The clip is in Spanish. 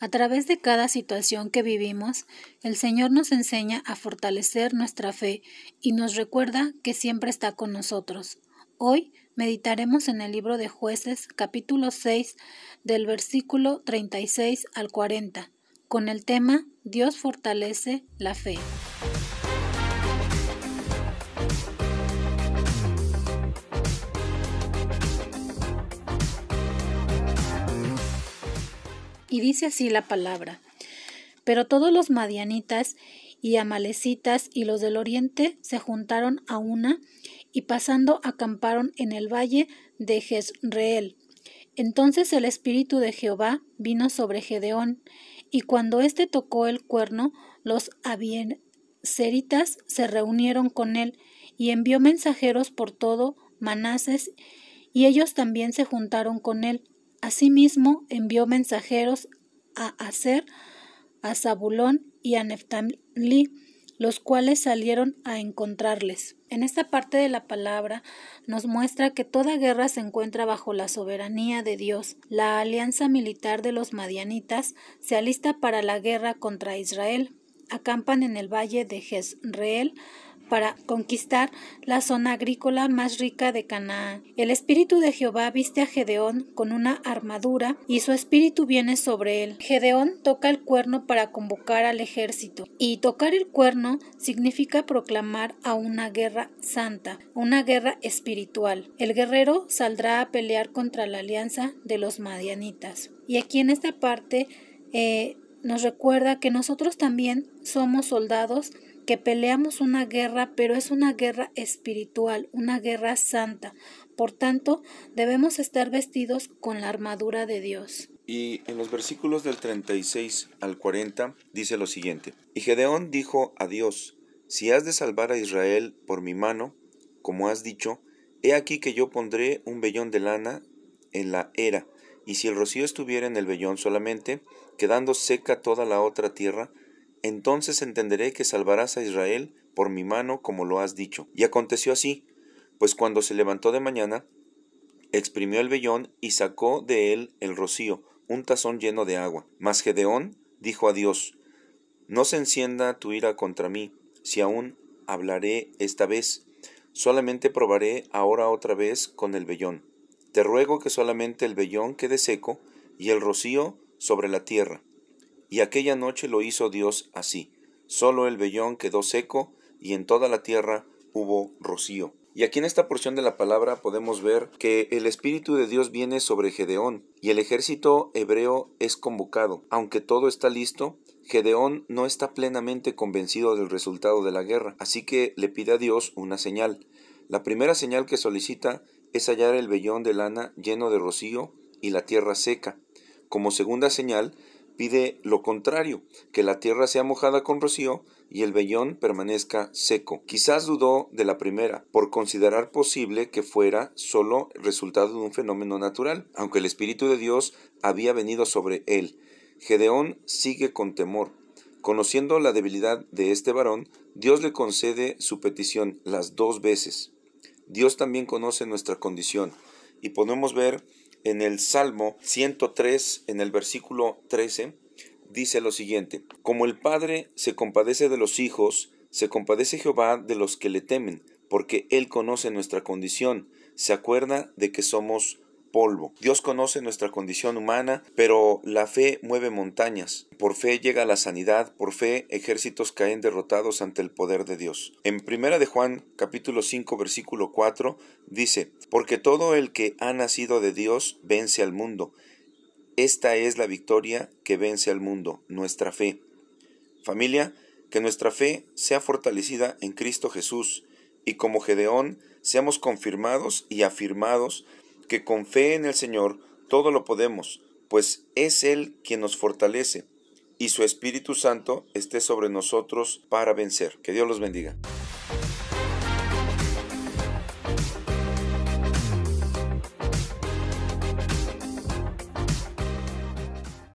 A través de cada situación que vivimos, el Señor nos enseña a fortalecer nuestra fe y nos recuerda que siempre está con nosotros. Hoy meditaremos en el libro de jueces capítulo 6 del versículo 36 al 40 con el tema Dios fortalece la fe. Y dice así la palabra. Pero todos los madianitas y amalecitas y los del oriente se juntaron a una y pasando acamparon en el valle de Jezreel. Entonces el espíritu de Jehová vino sobre Gedeón, y cuando éste tocó el cuerno, los abieseritas se reunieron con él, y envió mensajeros por todo Manases, y ellos también se juntaron con él. Asimismo envió mensajeros a Aser, a Zabulón y a Neftalí, los cuales salieron a encontrarles. En esta parte de la palabra nos muestra que toda guerra se encuentra bajo la soberanía de Dios. La alianza militar de los madianitas se alista para la guerra contra Israel. Acampan en el valle de Jezreel para conquistar la zona agrícola más rica de Canaán. El espíritu de Jehová viste a Gedeón con una armadura y su espíritu viene sobre él. Gedeón toca el cuerno para convocar al ejército y tocar el cuerno significa proclamar a una guerra santa, una guerra espiritual. El guerrero saldrá a pelear contra la alianza de los madianitas. Y aquí en esta parte eh, nos recuerda que nosotros también somos soldados que peleamos una guerra, pero es una guerra espiritual, una guerra santa. Por tanto, debemos estar vestidos con la armadura de Dios. Y en los versículos del 36 al 40 dice lo siguiente. Y Gedeón dijo a Dios, si has de salvar a Israel por mi mano, como has dicho, he aquí que yo pondré un vellón de lana en la era, y si el rocío estuviera en el vellón solamente, quedando seca toda la otra tierra, entonces entenderé que salvarás a Israel por mi mano como lo has dicho. Y aconteció así, pues cuando se levantó de mañana, exprimió el vellón y sacó de él el rocío, un tazón lleno de agua. Mas Gedeón dijo a Dios, No se encienda tu ira contra mí, si aún hablaré esta vez, solamente probaré ahora otra vez con el vellón. Te ruego que solamente el vellón quede seco y el rocío sobre la tierra, y aquella noche lo hizo Dios así. Solo el vellón quedó seco y en toda la tierra hubo rocío. Y aquí en esta porción de la palabra podemos ver que el Espíritu de Dios viene sobre Gedeón y el ejército hebreo es convocado. Aunque todo está listo, Gedeón no está plenamente convencido del resultado de la guerra, así que le pide a Dios una señal. La primera señal que solicita es hallar el vellón de lana lleno de rocío y la tierra seca. Como segunda señal, pide lo contrario, que la tierra sea mojada con rocío y el vellón permanezca seco. Quizás dudó de la primera, por considerar posible que fuera solo resultado de un fenómeno natural, aunque el Espíritu de Dios había venido sobre él. Gedeón sigue con temor. Conociendo la debilidad de este varón, Dios le concede su petición las dos veces. Dios también conoce nuestra condición y podemos ver en el Salmo 103, en el versículo 13, dice lo siguiente, Como el Padre se compadece de los hijos, se compadece Jehová de los que le temen, porque Él conoce nuestra condición, se acuerda de que somos polvo. Dios conoce nuestra condición humana, pero la fe mueve montañas. Por fe llega la sanidad, por fe ejércitos caen derrotados ante el poder de Dios. En primera de Juan capítulo 5 versículo 4 dice, porque todo el que ha nacido de Dios vence al mundo. Esta es la victoria que vence al mundo, nuestra fe. Familia, que nuestra fe sea fortalecida en Cristo Jesús y como Gedeón seamos confirmados y afirmados que con fe en el Señor todo lo podemos, pues es Él quien nos fortalece, y su Espíritu Santo esté sobre nosotros para vencer. Que Dios los bendiga.